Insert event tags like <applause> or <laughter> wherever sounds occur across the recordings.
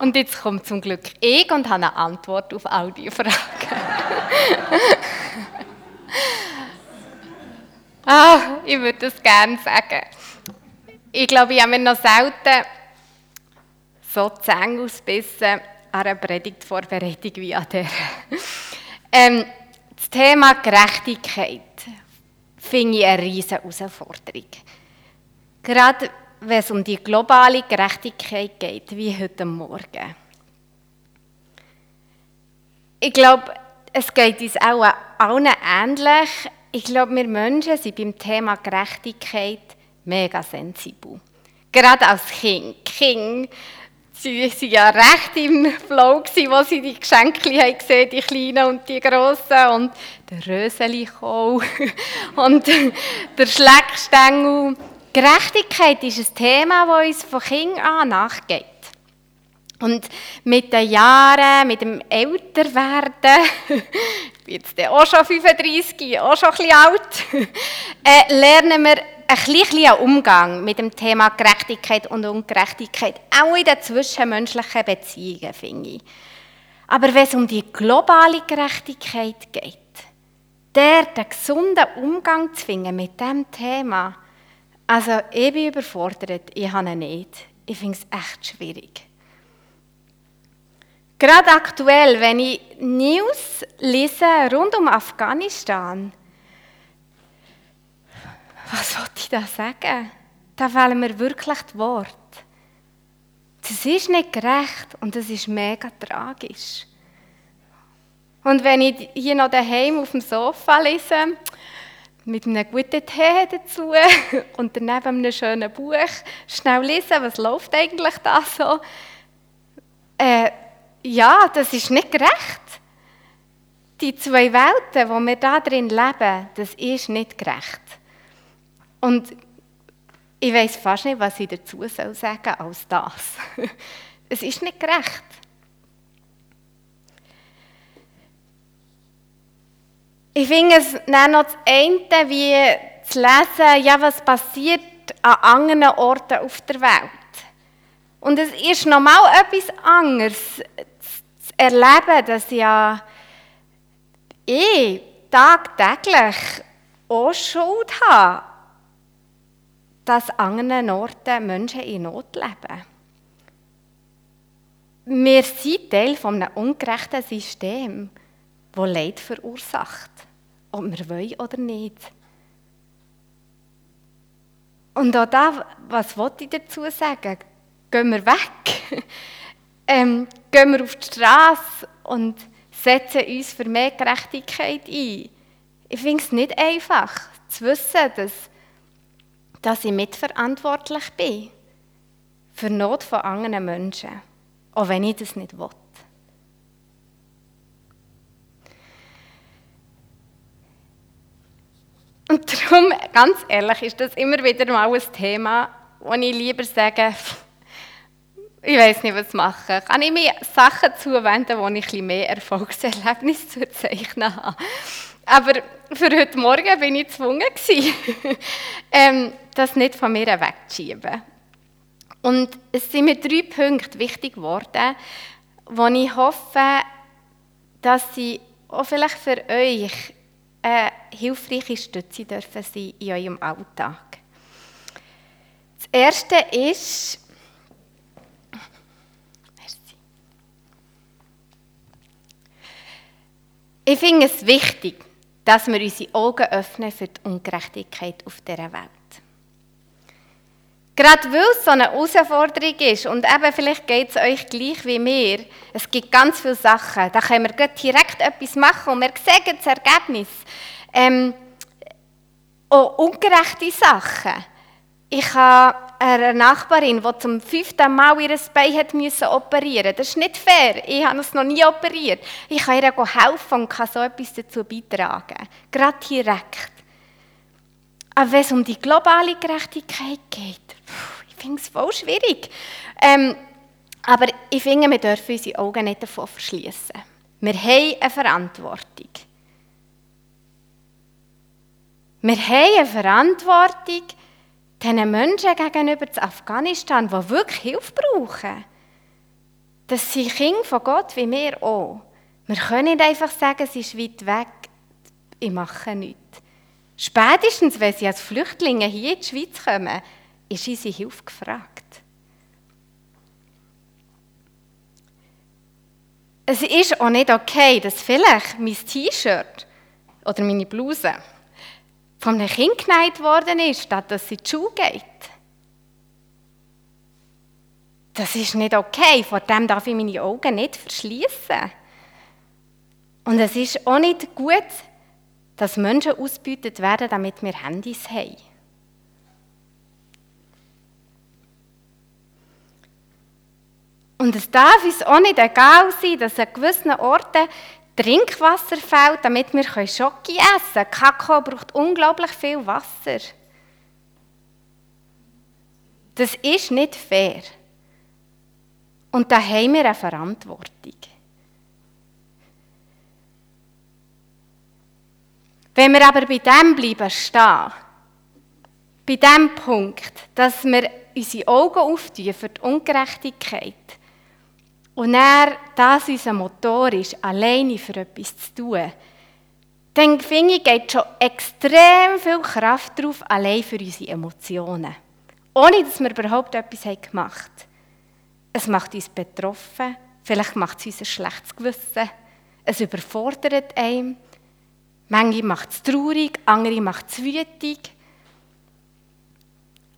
Und jetzt kommt zum Glück ich und habe eine Antwort auf all diese Fragen. <laughs> ah, ich würde das gerne sagen. Ich glaube, ich habe mir noch selten so Zähne ausbissen an einer Predigtvorbereitung wie an der. ähm, das Thema Gerechtigkeit finde ich eine riesige Herausforderung. Gerade wenn es um die globale Gerechtigkeit geht, wie heute Morgen. Ich glaube, es geht uns auch allen ähnlich. Ich glaube, wir Menschen sind beim Thema Gerechtigkeit mega sensibel. Gerade als Kind. Kind sie waren ja recht im Flow, wo sie die Geschenke haben die kleinen und die grossen. Und der Röseli <laughs> und der Schleckstängel. Gerechtigkeit ist ein Thema, das uns von Kind an nachgeht. Und mit den Jahren, mit dem Älterwerden, ich <laughs> bin jetzt auch schon 35, auch schon ein alt, <laughs> äh, lernen wir ein bisschen Umgang mit dem Thema Gerechtigkeit und Ungerechtigkeit, auch in den zwischenmenschlichen Beziehungen, finde ich. Aber wenn es um die globale Gerechtigkeit geht, der den gesunden Umgang zu finden mit diesem Thema, also ich bin überfordert, ich habe ihn nicht. Ich finde es echt schwierig. Gerade aktuell, wenn ich News lese rund um Afghanistan, was wollte ich da sagen? Da fehlen mir wirklich die Worte. Das ist nicht gerecht und das ist mega tragisch. Und wenn ich hier noch daheim auf dem Sofa lese, mit einem guten Tee dazu <laughs> und daneben einem schönen Buch schnell lesen, was läuft eigentlich da so. Äh, ja, das ist nicht gerecht. Die zwei Welten, wo wir da drin leben, das ist nicht gerecht. Und ich weiß fast nicht, was ich dazu soll sagen als das. <laughs> es ist nicht gerecht. Ich finde es dann noch das eine, wie zu lesen, ja, was passiert an anderen Orten auf der Welt. Und es ist nochmal etwas anderes zu erleben, dass ja ich tagtäglich auch Schuld habe, dass an anderen Orten Menschen in Not leben. Wir sind Teil eines ungerechten Systems, das Leid verursacht ob wir wollen oder nicht. Und auch da, was wollte ich dazu sagen? Gehen wir weg. <laughs> ähm, gehen wir auf die Straße und setzen uns für mehr Gerechtigkeit ein. Ich finde es nicht einfach, zu wissen, dass, dass ich mitverantwortlich bin für die Not von anderen Menschen, auch wenn ich das nicht will. Und darum, ganz ehrlich, ist das immer wieder mal ein Thema, wo ich lieber sage, ich weiß nicht, was machen. Kann ich mir Sachen zuwenden, wo ich ein mehr Erfolgserlebnisse zu zeichnen habe? Aber für heute Morgen bin ich gezwungen, <laughs> ähm, das nicht von mir wegzuschieben. Und es sind mir drei Punkte wichtig geworden, wo ich hoffe, dass sie auch vielleicht für euch eine hilfreiche Stütze dürfen sein in eurem Alltag. Das erste ist, ich finde es wichtig, dass wir unsere Augen öffnen für die Ungerechtigkeit auf dieser Welt. Gerade weil es so eine Herausforderung ist und eben vielleicht geht es euch gleich wie mir, es gibt ganz viele Sachen, da können wir direkt etwas machen und wir sehen das Ergebnis. Ähm, auch ungerechte Sachen. Ich habe eine Nachbarin, die zum fünften Mal ihr Bein müssen operieren Das ist nicht fair. Ich habe es noch nie operiert. Ich kann ihr helfen und kann so etwas dazu beitragen. Gerade direkt. Aber wenn es um die globale Gerechtigkeit geht, finde es voll schwierig. Ähm, aber ich finde, wir dürfen unsere Augen nicht davon verschließen. Wir haben eine Verantwortung. Wir haben eine Verantwortung diesen Menschen gegenüber zu Afghanistan, die wirklich Hilfe brauchen. Das sind Kinder von Gott wie wir auch. Wir können nicht einfach sagen, es ist weit weg, ich mache nichts. Spätestens, wenn sie als Flüchtlinge hier in die Schweiz kommen, ist unsere Hilfe gefragt. Es ist auch nicht okay, dass vielleicht mein T-Shirt oder meine Bluse von einem Kind genäht worden ist, statt dass sie in die Schule geht. Das ist nicht okay, vor dem darf ich meine Augen nicht verschließen. Und es ist auch nicht gut, dass Menschen ausgebeutet werden, damit wir Handys haben. Und es darf uns auch nicht egal sein, dass an gewissen Orten Trinkwasser fehlt, damit wir Schoki essen können. Kakao braucht unglaublich viel Wasser. Das ist nicht fair. Und da haben wir eine Verantwortung. Wenn wir aber bei dem bleiben stehen, bei dem Punkt, dass wir unsere Augen auftun für die Ungerechtigkeit und er das unser Motor ist, alleine für etwas zu tun, dann finde ich, geht schon extrem viel Kraft drauf, allein für unsere Emotionen. Ohne, dass wir überhaupt etwas gemacht haben. Es macht uns betroffen, vielleicht macht es uns ein schlechtes Gewissen, es überfordert einen, manche macht es traurig, andere macht es wütig.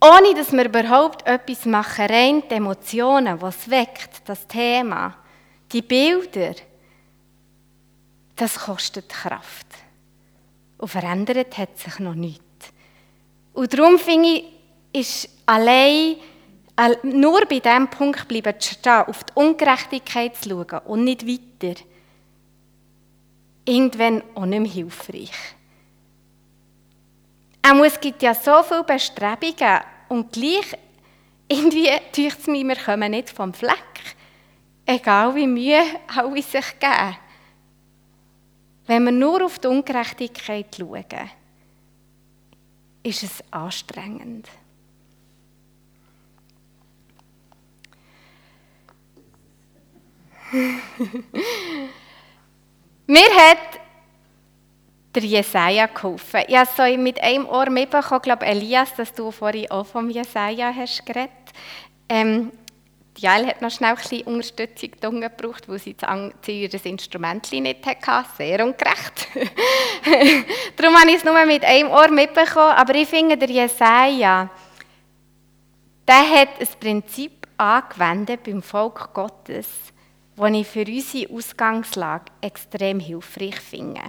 Ohne dass wir überhaupt etwas machen, rein die Emotionen, was weckt, das Thema, die Bilder, das kostet Kraft. Und verändert hat sich noch nichts. Und darum finde ich, ist allein nur bei diesem Punkt bleiben zu stehen, auf die Ungerechtigkeit zu schauen und nicht weiter, irgendwann auch nicht mehr hilfreich. Auch es gibt ja so viele Bestrebungen und gleich irgendwie tut es mir, wir kommen nicht vom Fleck. Egal wie Mühe alle sich geben. Wenn wir nur auf die Ungerechtigkeit schauen, ist es anstrengend. <laughs> Mir hat der Jesaja geholfen. Ich habe so mit einem Ohr mitbekommen, glaube Elias, dass du vorhin auch vom Jesaja hast geredet. Ähm, Jael hat noch schnell ein bisschen Unterstützung gebraucht, weil sie ihr Instrument nicht hatte. Sehr ungerecht. <laughs> Darum habe ich es nur mit einem Ohr mitbekommen. Aber ich finde, der Jesaja, der hat ein Prinzip angewendet beim Volk Gottes die ich für unsere Ausgangslage extrem hilfreich finde.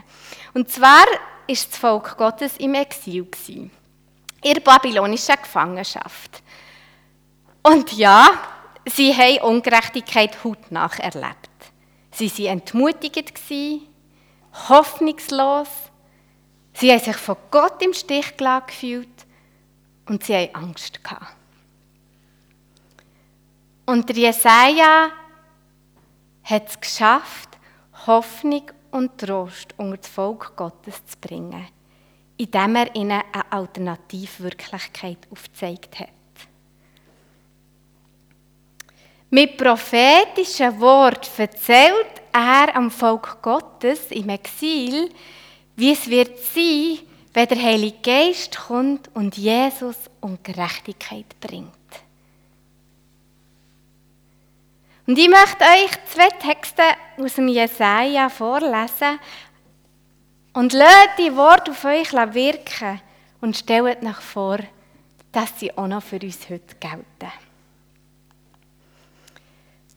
Und zwar ist das Volk Gottes im Exil in der babylonischen Gefangenschaft. Und ja, sie haben Ungerechtigkeit hautnach erlebt. Sie waren entmutigend, hoffnungslos, sie haben sich von Gott im Stich gelassen gefühlt und sie haben Angst gehabt. Und Jesaja hat es geschafft, Hoffnung und Trost unter das Volk Gottes zu bringen, indem er ihnen eine Alternativwirklichkeit aufgezeigt hat. Mit prophetischen Wort erzählt er am Volk Gottes im Exil, wie es wird sein, wenn der Heilige Geist kommt und Jesus und Gerechtigkeit bringt. Und ich möchte euch zwei Texte aus dem Jesaja vorlesen und lasst die Worte auf euch wirken und stellt nach vor, dass sie auch noch für uns heute gelten.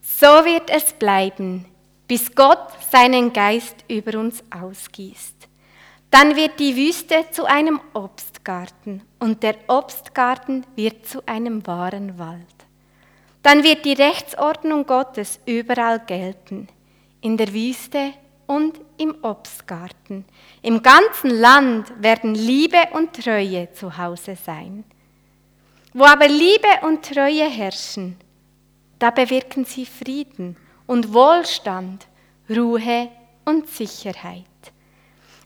So wird es bleiben, bis Gott seinen Geist über uns ausgießt. Dann wird die Wüste zu einem Obstgarten und der Obstgarten wird zu einem wahren Wald. Dann wird die Rechtsordnung Gottes überall gelten, in der Wüste und im Obstgarten. Im ganzen Land werden Liebe und Treue zu Hause sein. Wo aber Liebe und Treue herrschen, da bewirken sie Frieden und Wohlstand, Ruhe und Sicherheit.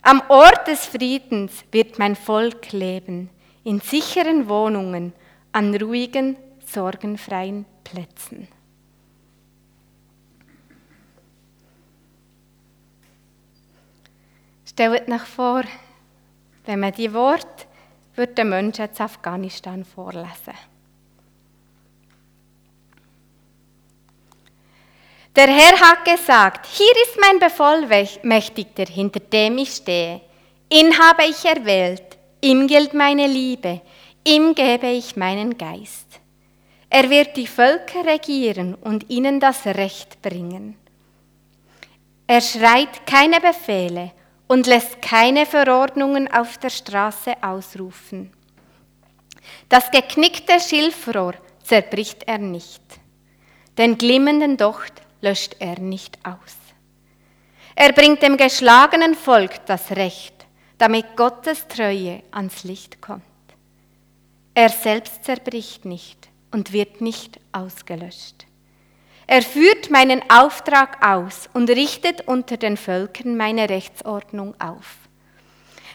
Am Ort des Friedens wird mein Volk leben, in sicheren Wohnungen, an ruhigen, sorgenfreien Plätzen. Stellt euch vor, wenn man die Worte würde den Menschen in Afghanistan vorlesen. Der Herr hat gesagt, hier ist mein Bevollmächtigter, hinter dem ich stehe. Ihn habe ich erwählt, ihm gilt meine Liebe, ihm gebe ich meinen Geist. Er wird die Völker regieren und ihnen das Recht bringen. Er schreit keine Befehle und lässt keine Verordnungen auf der Straße ausrufen. Das geknickte Schilfrohr zerbricht er nicht, den glimmenden Docht löscht er nicht aus. Er bringt dem geschlagenen Volk das Recht, damit Gottes Treue ans Licht kommt. Er selbst zerbricht nicht und wird nicht ausgelöscht. Er führt meinen Auftrag aus und richtet unter den Völkern meine Rechtsordnung auf.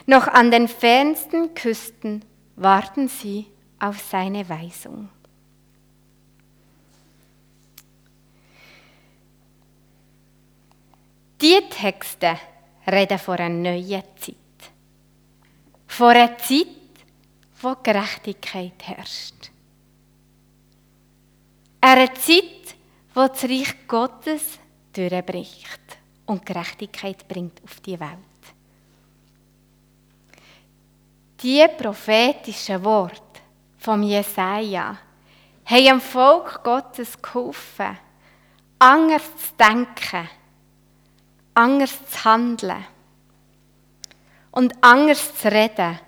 Noch an den fernsten Küsten warten sie auf seine Weisung. Die Texte reden von einer neuen Zeit. Von einer Zeit, wo Gerechtigkeit herrscht. Eine Zeit, wo das Reich Gottes durchbricht und Gerechtigkeit bringt auf die Welt. Die prophetischen Worte vom Jesaja haben dem Volk Gottes geholfen, anders zu denken, anders zu handeln und anders zu reden,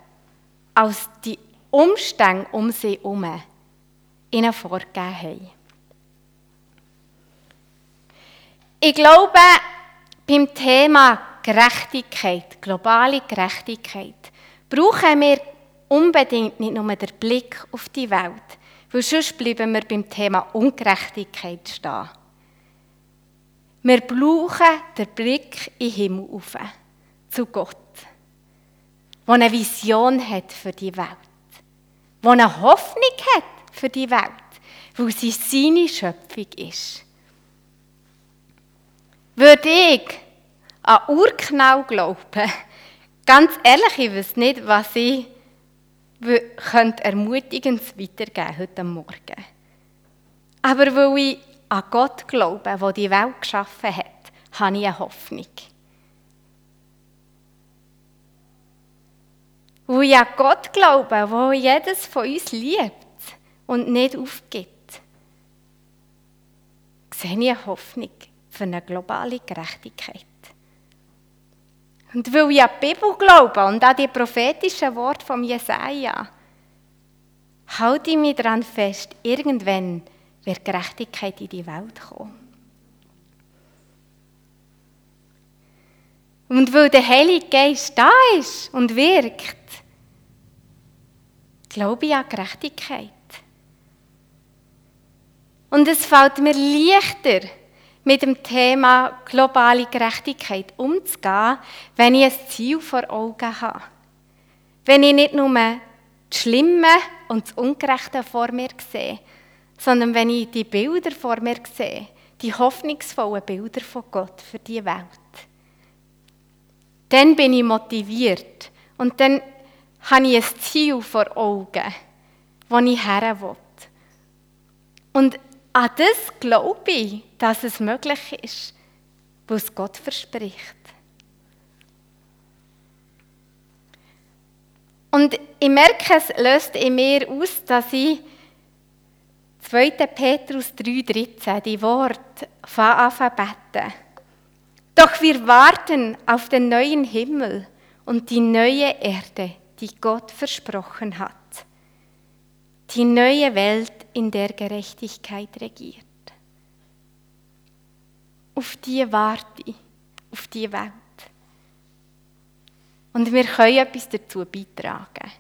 als die Umstände um sie herum ihnen vorgegeben haben. Ich glaube, beim Thema Gerechtigkeit, globale Gerechtigkeit, brauchen wir unbedingt nicht nur den Blick auf die Welt, weil sonst bleiben wir beim Thema Ungerechtigkeit stehen. Wir brauchen den Blick in den Himmel auf, zu Gott, der eine Vision hat für die Welt, der eine Hoffnung hat für die Welt, weil sie seine Schöpfung ist. Würde ich an Urknall glauben, <laughs> ganz ehrlich, ich weiß nicht, was ich ermutigend weitergeben heute Morgen. Aber weil ich an Gott glaube, der die Welt geschaffen hat, habe ich eine Hoffnung. Weil ich an Gott glaube, der jedes von uns liebt und nicht aufgibt, sehe ich eine Hoffnung für eine globale Gerechtigkeit. Und weil ich an die Bibel glaube und an die prophetischen Worte von Jesaja, halte ich mich daran fest, irgendwann wird Gerechtigkeit in die Welt kommen. Und weil der Heilige Geist da ist und wirkt, glaube ich an Gerechtigkeit. Und es fällt mir leichter, mit dem Thema globale Gerechtigkeit umzugehen, wenn ich ein Ziel vor Augen habe. Wenn ich nicht nur das Schlimme und das Ungerechte vor mir sehe, sondern wenn ich die Bilder vor mir sehe, die hoffnungsvollen Bilder von Gott für die Welt. Dann bin ich motiviert und dann habe ich ein Ziel vor Augen, wo ich her will. Und an das glaube ich, dass es möglich ist, was Gott verspricht. Und ich merke, es löst in mir aus, dass ich 2. Petrus 3,13 die Worte von beten. Doch wir warten auf den neuen Himmel und die neue Erde, die Gott versprochen hat. Die neue Welt, in der Gerechtigkeit regiert. Auf die warte ich, auf die Welt. Und wir können etwas dazu beitragen.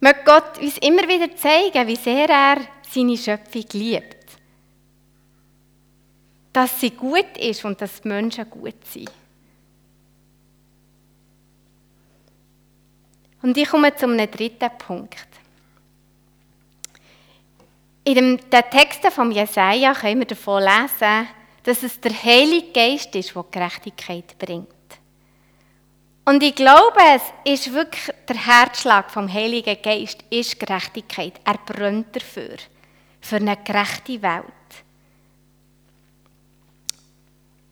Möge Gott uns immer wieder zeigen, wie sehr er seine Schöpfung liebt. Dass sie gut ist und dass die Menschen gut sind. Und ich komme zum dritten Punkt. In den Texten von Jesaja können wir davon lesen, dass es der Heilige Geist ist, der Gerechtigkeit bringt. Und ich glaube, es ist wirklich der Herzschlag vom Heiligen Geist, ist Gerechtigkeit. Er brennt dafür, für eine gerechte Welt.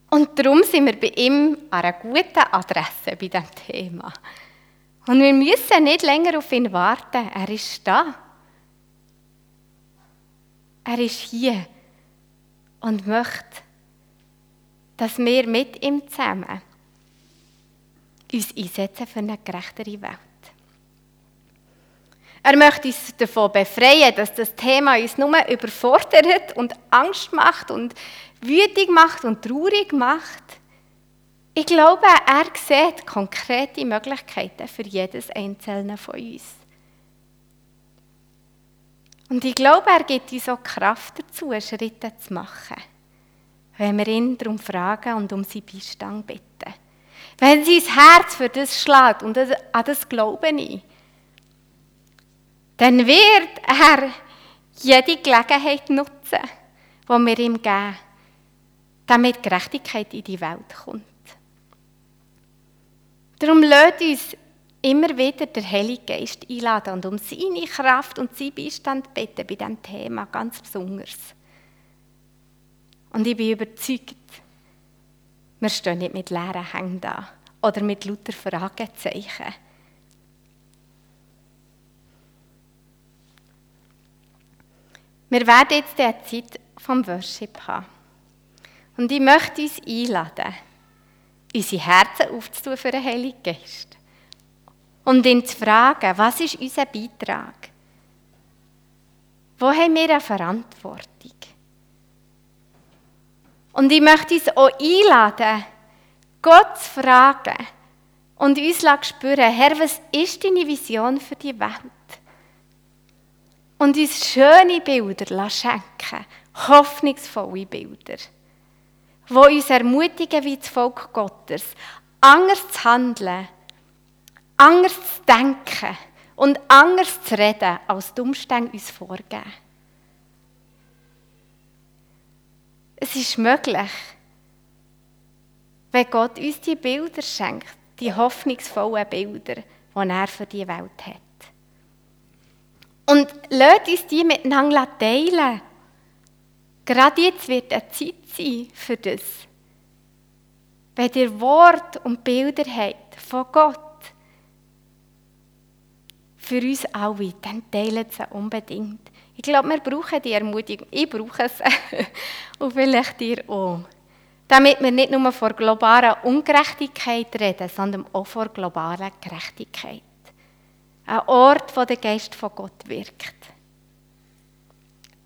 Und darum sind wir bei ihm an einer guten Adresse bei diesem Thema. Und wir müssen nicht länger auf ihn warten. Er ist da. Er ist hier und möchte, dass wir mit ihm zusammen uns einsetzen für eine gerechtere Welt. Er möchte uns davon befreien, dass das Thema uns nur überfordert und Angst macht und wütig macht und traurig macht. Ich glaube, er sieht konkrete Möglichkeiten für jedes einzelne von uns. Und ich glaube, er gibt uns auch Kraft dazu, Schritte zu machen, wenn wir ihn darum fragen und um seinen Beistand bitten. Wenn sein Herz für das schlägt, und an das glaube ich, dann wird er jede Gelegenheit nutzen, die wir ihm geben, damit Gerechtigkeit in die Welt kommt. Darum lädt uns immer wieder der Heilige Geist einladen und um seine Kraft und seinen Beistand bitten bei diesem Thema ganz besonders. Und ich bin überzeugt, wir stehen nicht mit leeren Hängen da oder mit lauter Fragezeichen. Wir werden jetzt die Zeit vom Worship haben. Und ich möchte uns einladen, unsere Herzen aufzutun für den Heiligen Geist. Und ihn zu fragen, was ist unser Beitrag? Wo haben wir eine Verantwortung? Und ich möchte uns auch einladen, Gott zu fragen und uns zu spüren, Herr, was ist deine Vision für die Welt? und uns schöne Bilder schenken, hoffnungsvolle Bilder, die uns ermutigen wie das Volk Gottes, anders zu handeln, anders zu denken und anders zu reden, als die Umstände uns vorgeben. Es ist möglich, wenn Gott uns die Bilder schenkt, die hoffnungsvollen Bilder, die er für die Welt hat. Und lasst uns die miteinander teilen. Gerade jetzt wird eine Zeit sein für das. Wenn ihr Wort und Bilder habt von Gott, für uns alle, dann teilt sie unbedingt. Ich glaube, wir brauchen die Ermutigung. Ich brauche es. <laughs> und vielleicht ihr auch. Damit wir nicht nur vor globaler Ungerechtigkeit reden, sondern auch vor globaler Gerechtigkeit. Ein Ort, wo der Geist von Gott wirkt.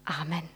Amen.